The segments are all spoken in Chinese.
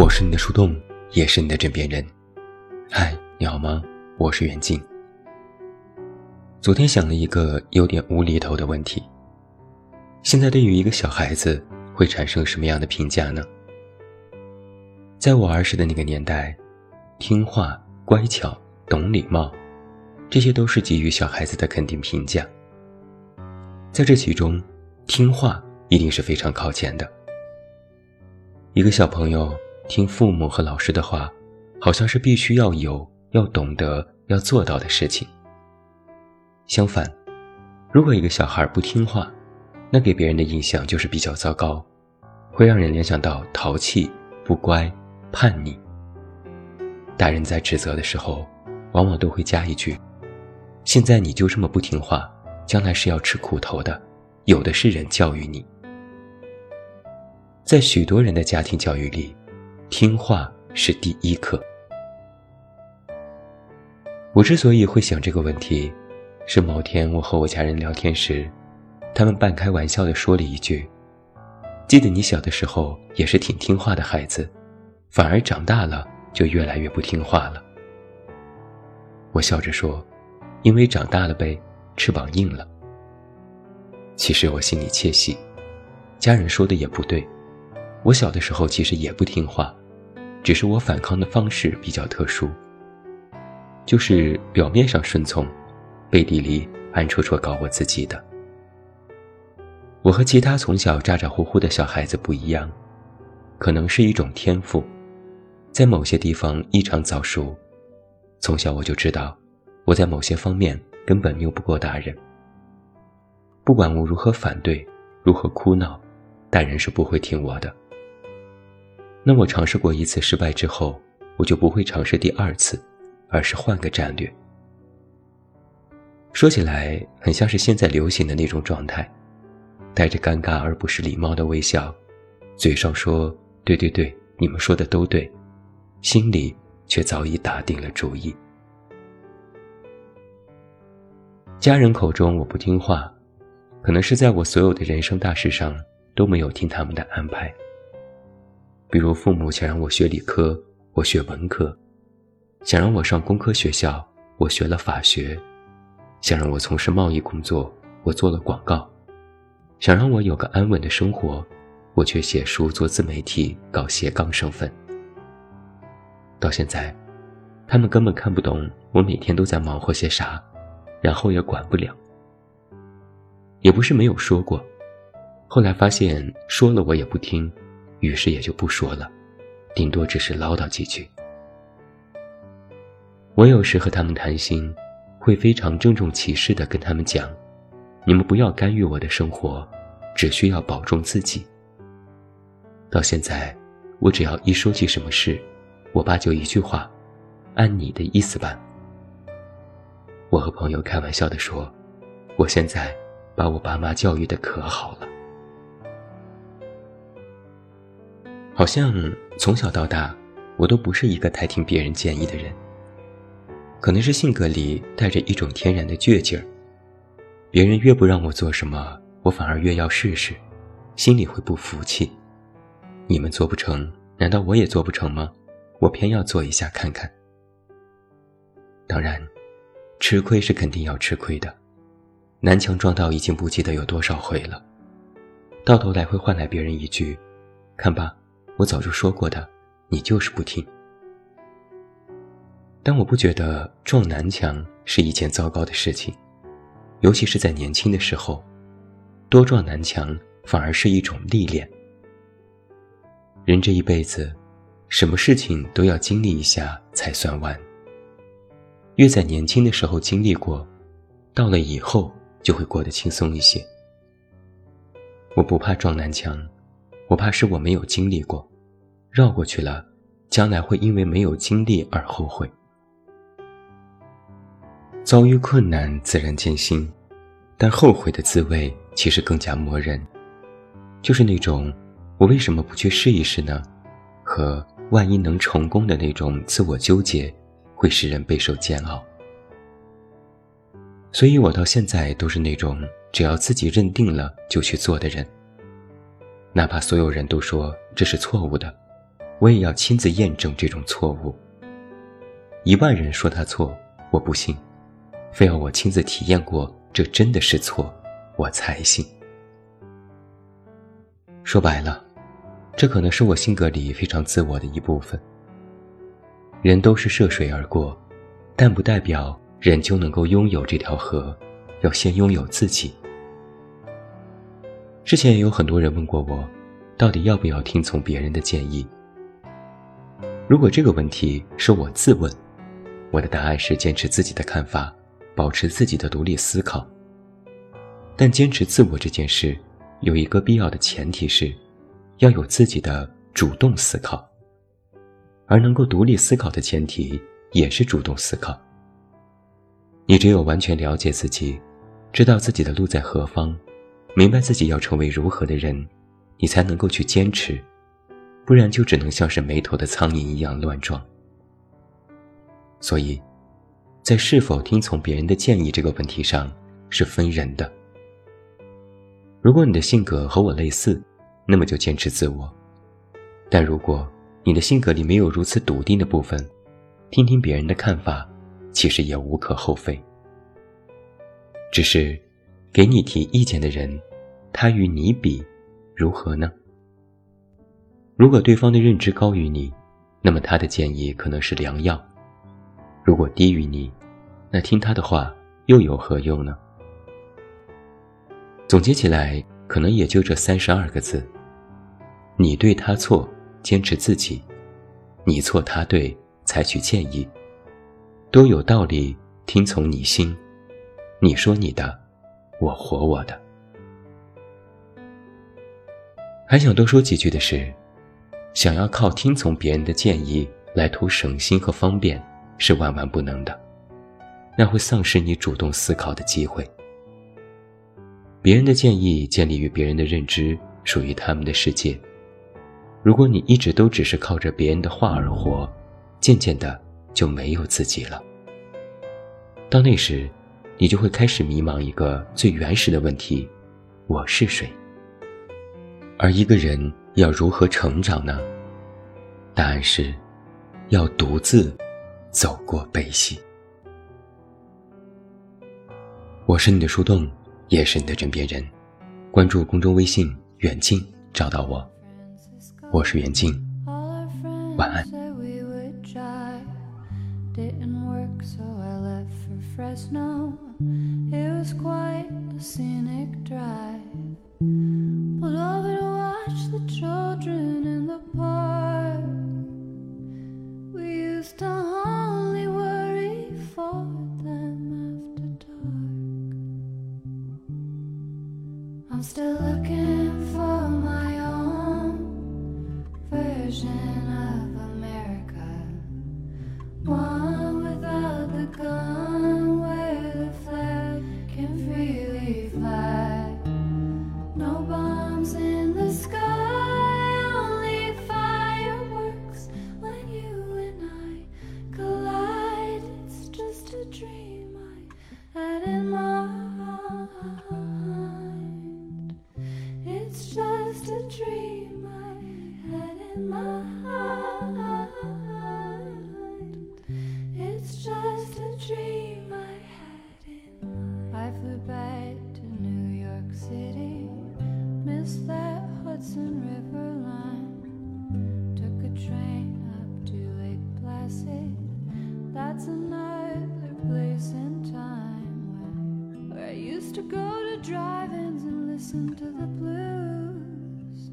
我是你的树洞，也是你的枕边人。嗨，你好吗？我是袁静。昨天想了一个有点无厘头的问题：现在对于一个小孩子会产生什么样的评价呢？在我儿时的那个年代，听话、乖巧、懂礼貌，这些都是给予小孩子的肯定评价。在这其中，听话一定是非常靠前的。一个小朋友听父母和老师的话，好像是必须要有、要懂得、要做到的事情。相反，如果一个小孩不听话，那给别人的印象就是比较糟糕，会让人联想到淘气、不乖、叛逆。大人在指责的时候，往往都会加一句：“现在你就这么不听话，将来是要吃苦头的，有的是人教育你。”在许多人的家庭教育里，听话是第一课。我之所以会想这个问题，是某天我和我家人聊天时，他们半开玩笑地说了一句：“记得你小的时候也是挺听话的孩子，反而长大了就越来越不听话了。”我笑着说：“因为长大了呗，翅膀硬了。”其实我心里窃喜，家人说的也不对。我小的时候其实也不听话，只是我反抗的方式比较特殊，就是表面上顺从，背地里暗戳戳搞我自己的。我和其他从小咋咋呼呼的小孩子不一样，可能是一种天赋，在某些地方异常早熟。从小我就知道，我在某些方面根本拗不过大人。不管我如何反对，如何哭闹，大人是不会听我的。那我尝试过一次失败之后，我就不会尝试第二次，而是换个战略。说起来很像是现在流行的那种状态，带着尴尬而不是礼貌的微笑，嘴上说“对对对，你们说的都对”，心里却早已打定了主意。家人口中我不听话，可能是在我所有的人生大事上都没有听他们的安排。比如父母想让我学理科，我学文科；想让我上工科学校，我学了法学；想让我从事贸易工作，我做了广告；想让我有个安稳的生活，我却写书做自媒体，搞斜杠身份。到现在，他们根本看不懂我每天都在忙活些啥，然后也管不了。也不是没有说过，后来发现说了我也不听。于是也就不说了，顶多只是唠叨几句。我有时和他们谈心，会非常郑重其事地跟他们讲：“你们不要干预我的生活，只需要保重自己。”到现在，我只要一说起什么事，我爸就一句话：“按你的意思办。”我和朋友开玩笑地说：“我现在把我爸妈教育的可好了。”好像从小到大，我都不是一个太听别人建议的人。可能是性格里带着一种天然的倔劲儿，别人越不让我做什么，我反而越要试试，心里会不服气。你们做不成，难道我也做不成吗？我偏要做一下看看。当然，吃亏是肯定要吃亏的，南墙撞到已经不记得有多少回了，到头来会换来别人一句：“看吧。”我早就说过的，你就是不听。但我不觉得撞南墙是一件糟糕的事情，尤其是在年轻的时候，多撞南墙反而是一种历练。人这一辈子，什么事情都要经历一下才算完。越在年轻的时候经历过，到了以后就会过得轻松一些。我不怕撞南墙，我怕是我没有经历过。绕过去了，将来会因为没有经历而后悔。遭遇困难自然艰辛，但后悔的滋味其实更加磨人。就是那种“我为什么不去试一试呢？”和“万一能成功”的那种自我纠结，会使人备受煎熬。所以我到现在都是那种只要自己认定了就去做的人，哪怕所有人都说这是错误的。我也要亲自验证这种错误。一万人说他错，我不信，非要我亲自体验过，这真的是错，我才信。说白了，这可能是我性格里非常自我的一部分。人都是涉水而过，但不代表人就能够拥有这条河，要先拥有自己。之前也有很多人问过我，到底要不要听从别人的建议？如果这个问题是我自问，我的答案是坚持自己的看法，保持自己的独立思考。但坚持自我这件事，有一个必要的前提是，要有自己的主动思考。而能够独立思考的前提，也是主动思考。你只有完全了解自己，知道自己的路在何方。明白自己要成为如何的人，你才能够去坚持，不然就只能像是没头的苍蝇一样乱撞。所以，在是否听从别人的建议这个问题上，是分人的。如果你的性格和我类似，那么就坚持自我；但如果你的性格里没有如此笃定的部分，听听别人的看法，其实也无可厚非。只是。给你提意见的人，他与你比，如何呢？如果对方的认知高于你，那么他的建议可能是良药；如果低于你，那听他的话又有何用呢？总结起来，可能也就这三十二个字：你对他错，坚持自己；你错他对，采取建议。都有道理，听从你心。你说你的。我活我的，还想多说几句的是，想要靠听从别人的建议来图省心和方便，是万万不能的，那会丧失你主动思考的机会。别人的建议建立于别人的认知，属于他们的世界。如果你一直都只是靠着别人的话而活，渐渐的就没有自己了。到那时。你就会开始迷茫一个最原始的问题：我是谁？而一个人要如何成长呢？答案是，要独自走过悲喜。我是你的树洞，也是你的枕边人。关注公众微信“远近”，找到我。我是远近，晚安。It was quite a scenic drive. Pulled over to watch the children in the park. We used to only worry for them after dark. I'm still looking for my own version that's another place in time where, where I used to go to drive-ins and listen to the blues.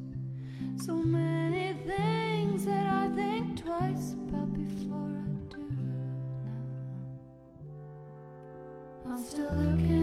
So many things that I think twice about before I do now. I'm still looking.